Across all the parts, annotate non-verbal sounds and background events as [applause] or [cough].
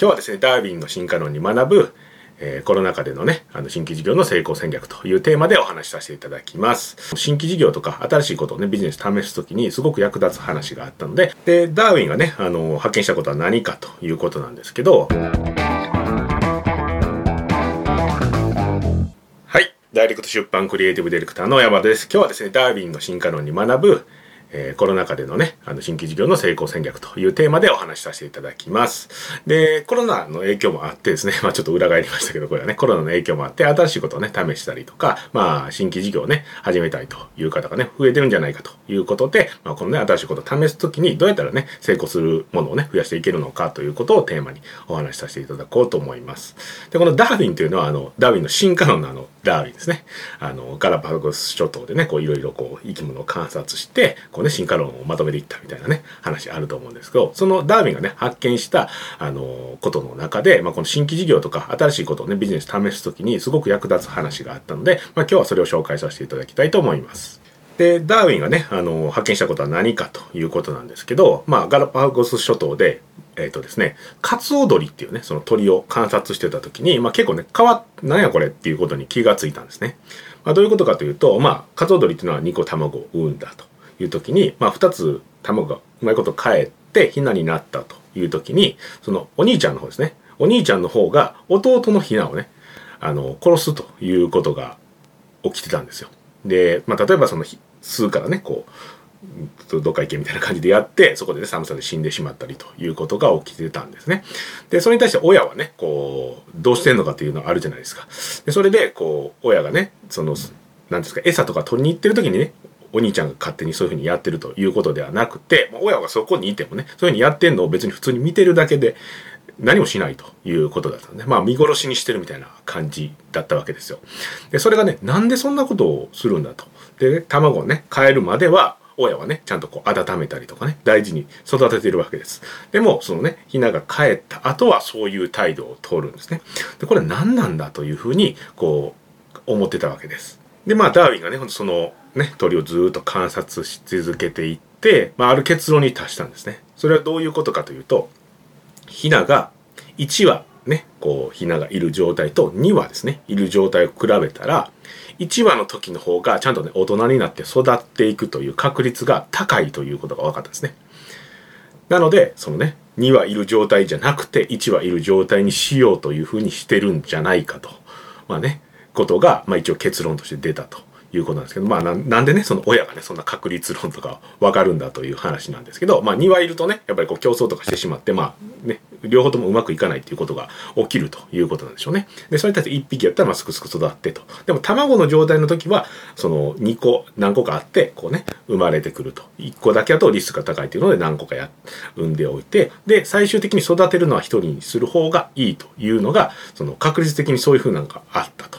今日はですね、ダーウィンの進化論に学ぶ、えー、コロナ禍でのね、あの新規事業の成功戦略というテーマでお話しさせていただきます。新規事業とか新しいことをね、ビジネス試すときにすごく役立つ話があったので、で、ダーウィンがね、あの、発見したことは何かということなんですけど、はい。ダイレクト出版クリエイティブディレクターの山田です。今日はですね、ダーウィンの進化論に学ぶ、えー、コロナ禍でのね、あの新規事業の成功戦略というテーマでお話しさせていただきます。で、コロナの影響もあってですね、[laughs] まあちょっと裏返りましたけど、これはね、コロナの影響もあって、新しいことをね、試したりとか、まあ新規事業をね、始めたいという方がね、増えてるんじゃないかということで、まあこのね、新しいことを試すときに、どうやったらね、成功するものをね、増やしていけるのかということをテーマにお話しさせていただこうと思います。で、このダーウィンというのは、あの、ダーウィンの進化論のあの、ダーウィンですね。あの、ガラパゴス諸島でね、こういろいろこう生き物を観察して、こうね、進化論をまとめていったみたいなね、話あると思うんですけど、そのダーウィンがね、発見した、あの、ことの中で、まあ、この新規事業とか新しいことをね、ビジネス試すときにすごく役立つ話があったので、まあ、今日はそれを紹介させていただきたいと思います。で、ダーウィンがね、あの、発見したことは何かということなんですけど、まあ、ガラパゴス諸島で、えっ、ー、とですね、カツオドリっていうね、その鳥を観察してた時に、まあ結構ね、変わなんやこれっていうことに気がついたんですね。まあどういうことかというと、まあ、カツオドリっていうのは2個卵を産んだという時に、まあ2つ卵がうまいこと帰ってヒナになったという時に、そのお兄ちゃんの方ですね、お兄ちゃんの方が弟のヒナをね、あの、殺すということが起きてたんですよ。で、まあ例えばその、吸うからね、こう、どっか行けみたいな感じでやって、そこでね、寒さで死んでしまったりということが起きてたんですね。で、それに対して親はね、こう、どうしてんのかっていうのがあるじゃないですか。で、それで、こう、親がね、その、なんですか、餌とか取りに行ってる時にね、お兄ちゃんが勝手にそういうふうにやってるということではなくて、親がそこにいてもね、そういうふうにやってんのを別に普通に見てるだけで、何もしないということだったんで、まあ見殺しにしてるみたいな感じだったわけですよ。で、それがね、なんでそんなことをするんだと。で、ね、卵をね、変えるまでは、親はね、ちゃんとこう温めたりとかね、大事に育ててるわけです。でも、そのね、ヒナが帰った後はそういう態度を取るんですね。で、これ何なんだというふうに、こう、思ってたわけです。で、まあ、ダーウィンがね、そのね、鳥をずっと観察し続けていって、まあ、ある結論に達したんですね。それはどういうことかというと、ヒナが1羽ね、こう、ヒナがいる状態と2羽ですね、いる状態を比べたら、1話の時の方がちゃんとね、大人になって育っていくという確率が高いということが分かったんですね。なので、そのね、2羽いる状態じゃなくて1羽いる状態にしようというふうにしてるんじゃないかと。まあね、ことが、まあ一応結論として出たということなんですけど、まあなんでね、その親がね、そんな確率論とかわかるんだという話なんですけど、まあ2羽いるとね、やっぱりこう競争とかしてしまって、まあね、両方ともうまくいかないっていうことが起きるということなんでしょうね。で、それに対して1匹やったらますくすく育ってと。でも卵の状態の時は、その2個、何個かあって、こうね、生まれてくると。1個だけだとリスクが高いというので何個かや、産んでおいて、で、最終的に育てるのは1人にする方がいいというのが、その確率的にそういうふうなのがあったと。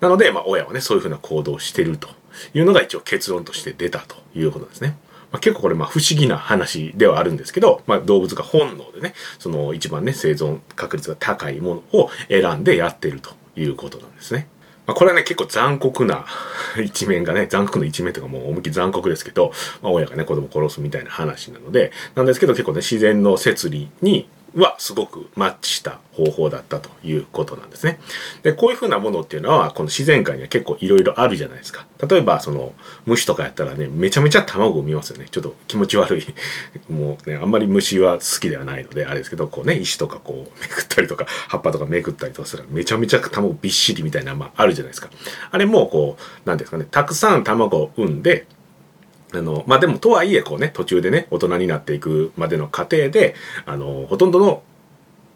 なので、まあ親はね、そういうふうな行動をしてるというのが一応結論として出たということですね。まあ、結構これまあ不思議な話ではあるんですけど、まあ、動物が本能でね、その一番ね、生存確率が高いものを選んでやってるということなんですね。まあ、これはね、結構残酷な [laughs] 一面がね、残酷な一面とかもう思いっきり残酷ですけど、まあ、親がね、子供を殺すみたいな話なので、なんですけど結構ね、自然の摂理にはすごくマッチした方法だったということなんですね。で、こういうふうなものっていうのは、この自然界には結構いろいろあるじゃないですか。例えば、その、虫とかやったらね、めちゃめちゃ卵を見ますよね。ちょっと気持ち悪い。もうね、あんまり虫は好きではないので、あれですけど、こうね、石とかこう、めくったりとか、葉っぱとかめくったりとかするめちゃめちゃ卵びっしりみたいな、まあ、あるじゃないですか。あれも、こう、なんですかね、たくさん卵を産んで、あの、まあ、でもとはいえこうね、途中でね、大人になっていくまでの過程で、あの、ほとんどの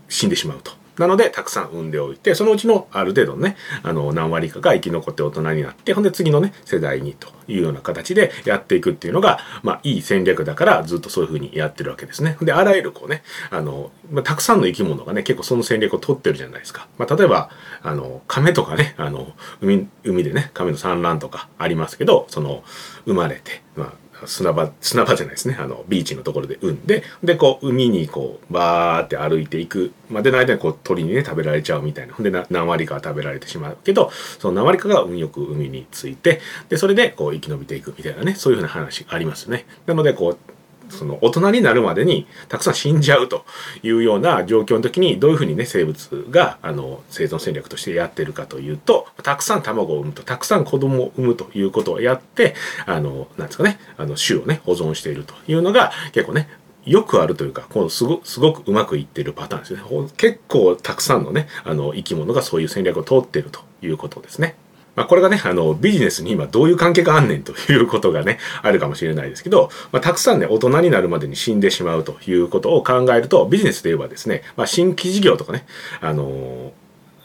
死んでしまうと。なので、たくさん産んでおいて、そのうちのある程度のね、あの、何割かが生き残って大人になって、ほんで次のね、世代にというような形でやっていくっていうのが、まあ、いい戦略だから、ずっとそういうふうにやってるわけですね。で、あらゆるこうね、あの、まあ、たくさんの生き物がね、結構その戦略を取ってるじゃないですか。まあ、例えば、あの、亀とかね、あの、海、海でね、亀の産卵とかありますけど、その、生まれて、まあ、砂場、砂場じゃないですね。あの、ビーチのところで産んで、で、こう、海にこう、バーって歩いていくまでの間に、こう、鳥にね、食べられちゃうみたいな。ほんで、何割かは食べられてしまうけど、その何割かが運よく海について、で、それで、こう、生き延びていくみたいなね、そういうふうな話ありますね。なので、こう、その大人になるまでにたくさん死んじゃうというような状況の時にどういうふうにね生物があの生存戦略としてやってるかというとたくさん卵を産むとたくさん子供を産むということをやってあのなんですかねあの種をね保存しているというのが結構ねよくあるというか、このすごすごくうまくいってるパターンですね。結構たくさんのね、あの生き物がそういう戦略を通っているということですね。まあ、これがね、あの、ビジネスに今どういう関係があんねんということがね、あるかもしれないですけど、まあ、たくさんね、大人になるまでに死んでしまうということを考えると、ビジネスで言えばですね、まあ、新規事業とかね、あのー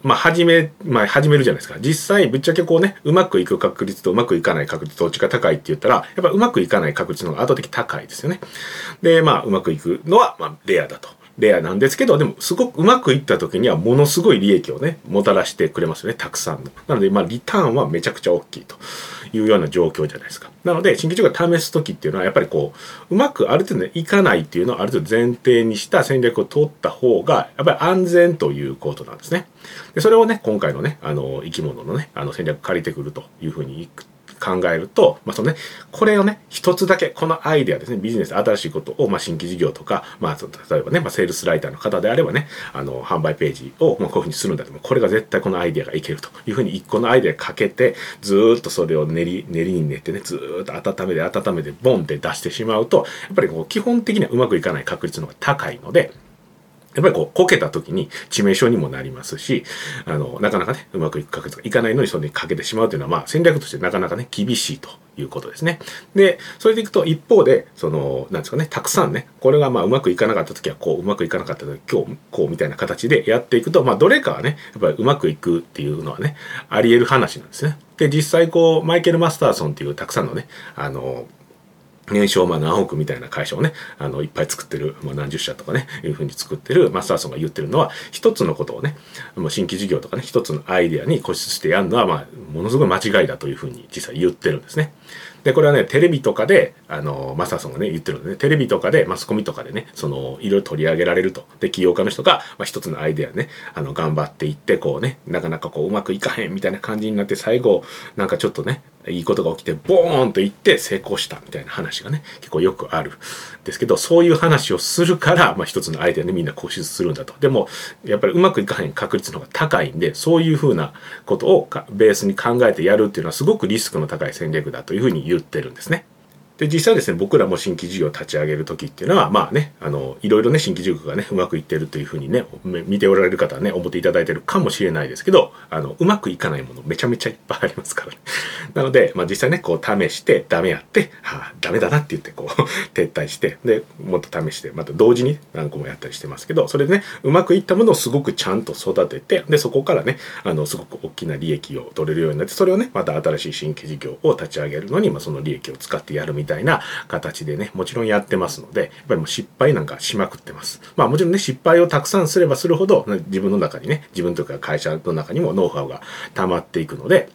まあ、始め、まあ、始めるじゃないですか。実際、ぶっちゃけこうね、うまくいく確率とうまくいかない確率どっちが高いって言ったら、やっぱうまくいかない確率の方が圧倒的高いですよね。で、まあ、うまくいくのは、まあ、レアだと。レアなんですけど、でもすごくうまくいった時にはものすごい利益をね、もたらしてくれますよね、たくさんの。なので、まあ、リターンはめちゃくちゃ大きいというような状況じゃないですか。なので、新規事業を試す時っていうのは、やっぱりこう、うまくある程度、ね、いかないっていうのをある程度前提にした戦略を取った方が、やっぱり安全ということなんですね。で、それをね、今回のね、あの、生き物のね、あの戦略借りてくるというふうに考えると、まあ、そのね、これをね、一つだけ、このアイデアですね、ビジネス、新しいことを、まあ、新規事業とか、まあ、例えばね、まあ、セールスライターの方であればね、あの、販売ページを、まあ、こういうふうにするんだと、これが絶対このアイデアがいけるというふうに、一個のアイデアかけて、ずっとそれを練り、練りに練ってね、ずっと温めて温めて、ボンって出してしまうと、やっぱりこう、基本的にはうまくいかない確率の方が高いので、やっぱりこう、こけた時に致命傷にもなりますし、あの、なかなかね、うまくいく確率がいかないのにそれにかけてしまうというのは、まあ、戦略としてなかなかね、厳しいということですね。で、それでいくと、一方で、その、なんですかね、たくさんね、これがまあ、うまくいかなかった時はこう、うまくいかなかった時今日、こう、みたいな形でやっていくと、まあ、どれかはね、やっぱりうまくいくっていうのはね、あり得る話なんですね。で、実際こう、マイケル・マスターソンっていうたくさんのね、あの、年商まあ何億みたいな会社をね、あの、いっぱい作ってる、まあ、何十社とかね、いうふうに作ってるマスターソンが言ってるのは、一つのことをね、もう新規事業とかね、一つのアイデアに固執してやるのは、まあ、ものすごい間違いだというふうに実際言ってるんですね。で、これはね、テレビとかで、あの、マスターソンがね、言ってるので、ね、テレビとかで、マスコミとかでね、その、いろいろ取り上げられると。で、起業家の人が、まあ、一つのアイデアね、あの、頑張っていって、こうね、なかなかこう、うまくいかへんみたいな感じになって、最後、なんかちょっとね、いいことが起きて、ボーンと言って成功したみたいな話がね、結構よくあるん。ですけど、そういう話をするから、まあ、一つのアイデアでみんな固執するんだと。でも、やっぱりうまくいかへん確率の方が高いんで、そういうふうなことをベースに考えてやるっていうのはすごくリスクの高い戦略だというふうに言ってるんですね。で、実際ですね、僕らも新規事業を立ち上げるときっていうのは、まあね、あの、いろいろね、新規事業がね、うまくいってるというふうにね、見ておられる方はね、思っていただいてるかもしれないですけど、あの、うまくいかないものめちゃめちゃいっぱいありますからね。[laughs] なので、まあ実際ね、こう試して、ダメやって、はあ、ダメだなって言って、こう [laughs] 撤退して、で、もっと試して、また同時に何個もやったりしてますけど、それでね、うまくいったものをすごくちゃんと育てて、で、そこからね、あの、すごく大きな利益を取れるようになって、それをね、また新しい新規事業を立ち上げるのに、まあその利益を使ってやるみたいなたいな形でね、もちろんやってますので、やっぱりもう失敗なんかしまくってます。まあもちろんね、失敗をたくさんすればするほど、自分の中にね、自分とか会社の中にもノウハウが溜まっていくので、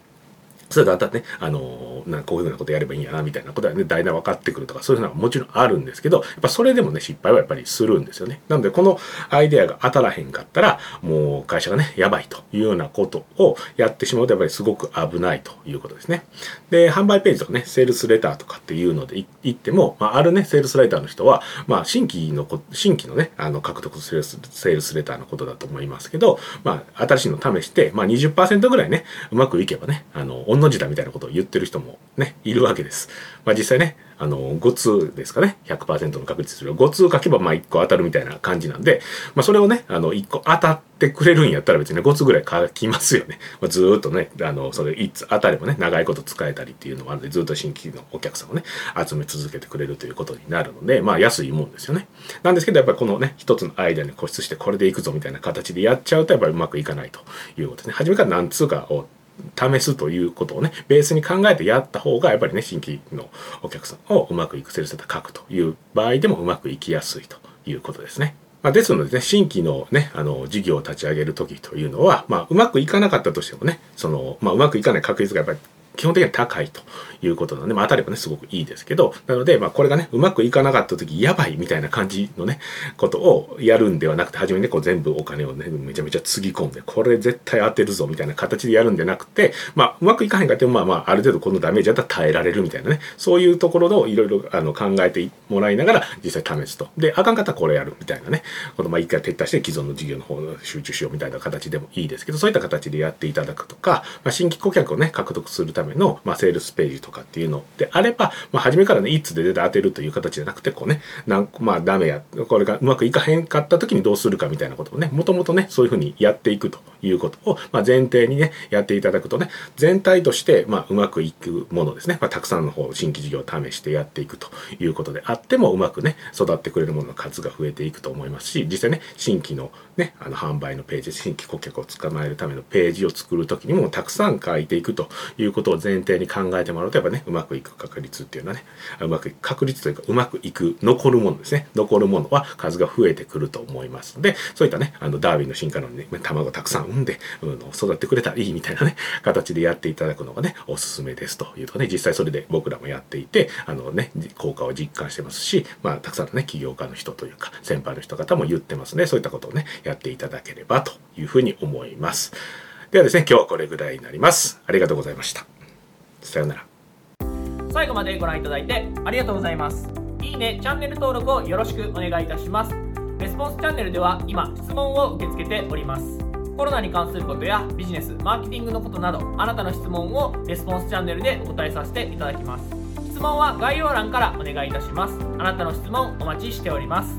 それだったらね、あのー、なんこういうふうなことやればいいんやな、みたいなことはね、だいだい分かってくるとか、そういうのはもちろんあるんですけど、やっぱそれでもね、失敗はやっぱりするんですよね。なので、このアイデアが当たらへんかったら、もう会社がね、やばいというようなことをやってしまうと、やっぱりすごく危ないということですね。で、販売ページとかね、セールスレターとかっていうので言っても、まあ、あるね、セールスライターの人は、まあ、新規の、新規のね、あの、獲得セールス、セールスレターのことだと思いますけど、まあ、新しいの試して、まあ20%ぐらいね、うまくいけばね、あの、の字だみたいなことを言ってる人もね、いるわけです。まあ実際ね、あの、5通ですかね、100%の確率する5通書けばまあ1個当たるみたいな感じなんで、まあそれをね、あの、1個当たってくれるんやったら別にね、5通ぐらい書きますよね。まあ、ずっとね、あの、それ1つ当たればね、長いこと使えたりっていうのもあるので、ずっと新規のお客さんをね、集め続けてくれるということになるので、まあ安いもんですよね。なんですけど、やっぱりこのね、一つのアイデアに固執してこれでいくぞみたいな形でやっちゃうと、やっぱりうまくいかないということですね。初めから何通かを試すということをね、ベースに考えてやった方が、やっぱりね、新規のお客さんをうまくいくセールセター書くという場合でもうまくいきやすいということですね。まあ、ですのでね、新規のね、あの、事業を立ち上げるときというのは、まあ、うまくいかなかったとしてもね、その、まあ、うまくいかない確率がやっぱり基本的には高いということなので、まあ、当たればね、すごくいいですけど、なので、まあ、これがね、うまくいかなかった時、やばいみたいな感じのね、ことをやるんではなくて、初めにね、こう全部お金をね、めちゃめちゃつぎ込んで、これ絶対当てるぞみたいな形でやるんでなくて、まあ、うまくいかへんかっても、まあまあ、ある程度このダメージだったら耐えられるみたいなね、そういうところをいろいろあの考えてもらいながら、実際試すと。で、あかんかったらこれやるみたいなね、このまあ一回撤退して既存の事業の方に集中しようみたいな形でもいいですけど、そういった形でやっていただくとか、まあ、新規顧客をね、獲得するための、まあ、セールスページとかっていうのであれば、まあ、初めからね、いつで出て当てるという形じゃなくて、こうね、なんまあ、ダメや、これがうまくいかへんかった時にどうするかみたいなことをね、もともとね、そういうふうにやっていくということを、まあ、前提にね、やっていただくとね、全体として、まあ、うまくいくものですね、まあ、たくさんの方、新規事業を試してやっていくということであっても、うまくね、育ってくれるものの数が増えていくと思いますし、実際ね、新規のね、あの、販売のページ、新規顧客を捕まえるためのページを作るときにも、たくさん書いていくということを前提に考えてもらうと、やっぱね、うまくいく確率っていうのはね、うまくいく確率というか、うまくいく、残るものですね。残るものは数が増えてくると思いますので、そういったね、あの、ダーウィンの進化論に、ね、卵たくさん産んで、うん、育ってくれたらいいみたいなね、形でやっていただくのがね、おすすめですというとね、実際それで僕らもやっていて、あのね、効果を実感してますし、まあ、たくさんのね、起業家の人というか、先輩の人方も言ってますね。そういったことをね、やっていただければというふうに思います。ではですね、今日はこれぐらいになります。ありがとうございました。さよなら。最後までご覧いただいてありがとうございます。いいね、チャンネル登録をよろしくお願いいたします。レスポンスチャンネルでは今、質問を受け付けております。コロナに関することやビジネス、マーケティングのことなど、あなたの質問をレスポンスチャンネルでお答えさせていただきます。質問は概要欄からお願いいたします。あなたの質問お待ちしております。